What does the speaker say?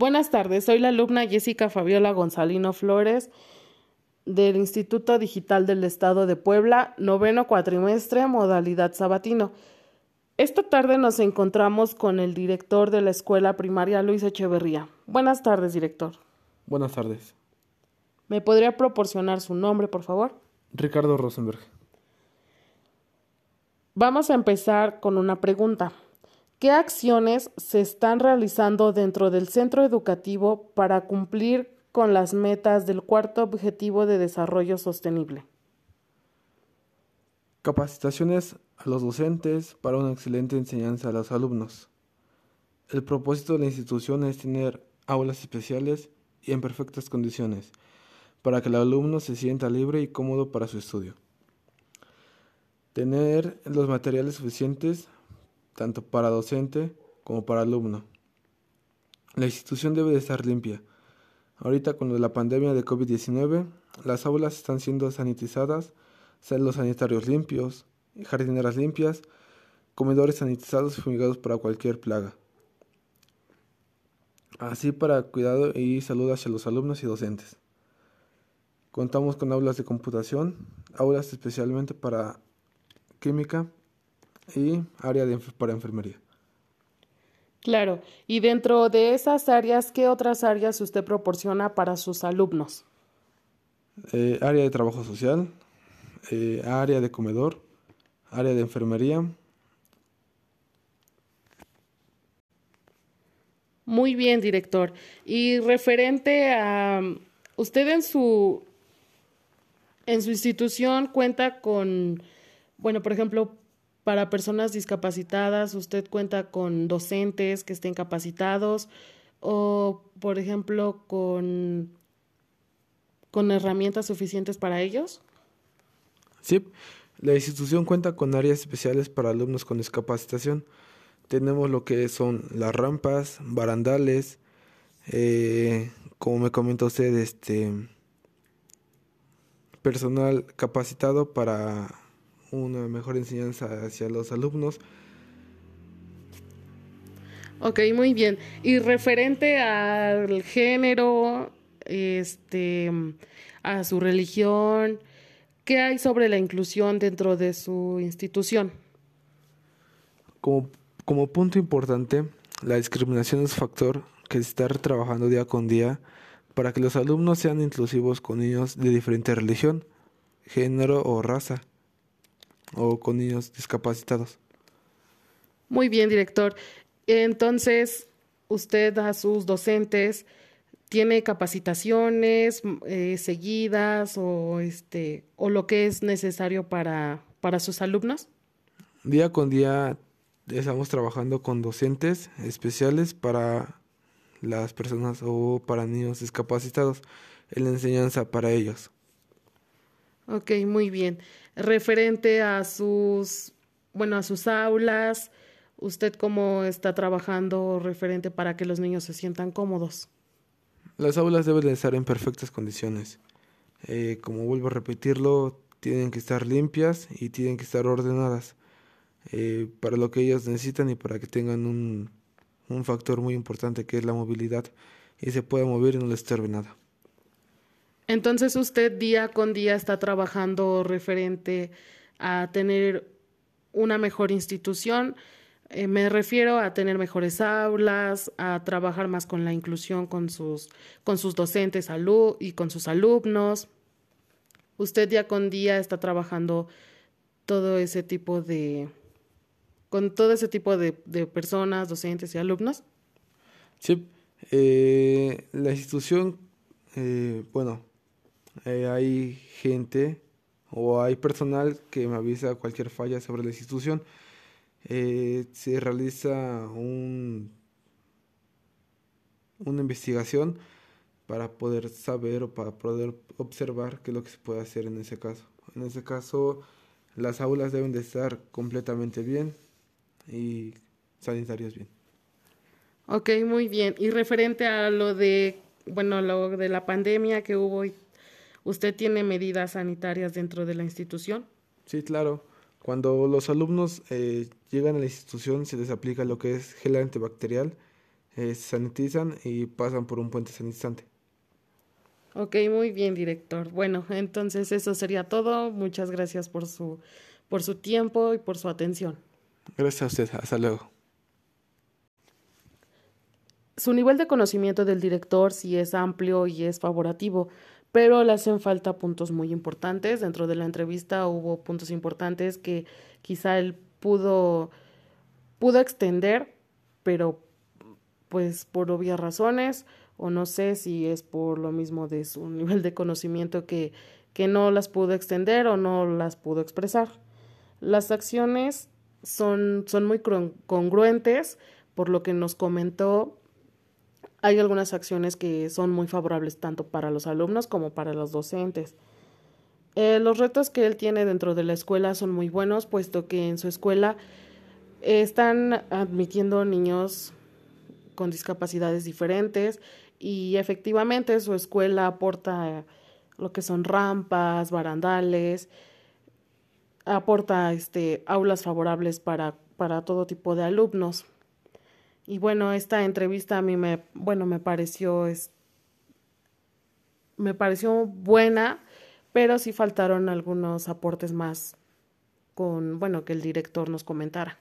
Buenas tardes, soy la alumna Jessica Fabiola Gonzalino Flores del Instituto Digital del Estado de Puebla, noveno cuatrimestre, modalidad sabatino. Esta tarde nos encontramos con el director de la escuela primaria Luis Echeverría. Buenas tardes, director. Buenas tardes. ¿Me podría proporcionar su nombre, por favor? Ricardo Rosenberg. Vamos a empezar con una pregunta. ¿Qué acciones se están realizando dentro del centro educativo para cumplir con las metas del cuarto objetivo de desarrollo sostenible? Capacitaciones a los docentes para una excelente enseñanza a los alumnos. El propósito de la institución es tener aulas especiales y en perfectas condiciones para que el alumno se sienta libre y cómodo para su estudio. Tener los materiales suficientes tanto para docente como para alumno. La institución debe de estar limpia. Ahorita con la pandemia de COVID-19, las aulas están siendo sanitizadas, celos sanitarios limpios, jardineras limpias, comedores sanitizados y fumigados para cualquier plaga. Así para cuidado y salud hacia los alumnos y docentes. Contamos con aulas de computación, aulas especialmente para química, y área de, para enfermería. Claro, y dentro de esas áreas, ¿qué otras áreas usted proporciona para sus alumnos? Eh, área de trabajo social, eh, área de comedor, área de enfermería. Muy bien, director. Y referente a usted en su en su institución cuenta con, bueno, por ejemplo, para personas discapacitadas, usted cuenta con docentes que estén capacitados o, por ejemplo, con, con herramientas suficientes para ellos. Sí, la institución cuenta con áreas especiales para alumnos con discapacitación. Tenemos lo que son las rampas, barandales, eh, como me comentó usted, este personal capacitado para una mejor enseñanza hacia los alumnos. Ok, muy bien. Y referente al género, este, a su religión, ¿qué hay sobre la inclusión dentro de su institución? Como, como punto importante, la discriminación es un factor que está trabajando día con día para que los alumnos sean inclusivos con niños de diferente religión, género o raza o con niños discapacitados. Muy bien, director. Entonces, usted a sus docentes tiene capacitaciones eh, seguidas o este o lo que es necesario para para sus alumnos. Día con día estamos trabajando con docentes especiales para las personas o para niños discapacitados en la enseñanza para ellos. Ok, muy bien. Referente a sus, bueno, a sus aulas, ¿usted cómo está trabajando referente para que los niños se sientan cómodos? Las aulas deben de estar en perfectas condiciones. Eh, como vuelvo a repetirlo, tienen que estar limpias y tienen que estar ordenadas eh, para lo que ellos necesitan y para que tengan un, un factor muy importante que es la movilidad y se pueda mover y no les estorbe nada. Entonces usted día con día está trabajando referente a tener una mejor institución. Eh, me refiero a tener mejores aulas, a trabajar más con la inclusión con sus, con sus docentes y con sus alumnos. Usted día con día está trabajando todo ese tipo de, con todo ese tipo de, personas, docentes y alumnos. Sí, eh, la institución, eh, bueno, eh, hay gente o hay personal que me avisa cualquier falla sobre la institución. Eh, se realiza un, una investigación para poder saber o para poder observar qué es lo que se puede hacer en ese caso. En ese caso, las aulas deben de estar completamente bien y sanitarios bien. Ok, muy bien. Y referente a lo de, bueno, lo de la pandemia que hubo y ¿Usted tiene medidas sanitarias dentro de la institución? Sí, claro. Cuando los alumnos eh, llegan a la institución se les aplica lo que es gel antibacterial eh, se sanitizan y pasan por un puente sanitizante. Ok, muy bien, director. Bueno, entonces eso sería todo. Muchas gracias por su, por su tiempo y por su atención. Gracias a usted. Hasta luego. Su nivel de conocimiento del director sí es amplio y es favorativo, pero le hacen falta puntos muy importantes. Dentro de la entrevista hubo puntos importantes que quizá él pudo, pudo extender, pero pues por obvias razones o no sé si es por lo mismo de su nivel de conocimiento que, que no las pudo extender o no las pudo expresar. Las acciones son, son muy congruentes, por lo que nos comentó, hay algunas acciones que son muy favorables tanto para los alumnos como para los docentes. Eh, los retos que él tiene dentro de la escuela son muy buenos, puesto que en su escuela están admitiendo niños con discapacidades diferentes y efectivamente su escuela aporta lo que son rampas, barandales, aporta este aulas favorables para, para todo tipo de alumnos. Y bueno, esta entrevista a mí me, bueno, me pareció es, me pareció buena, pero sí faltaron algunos aportes más con, bueno, que el director nos comentara.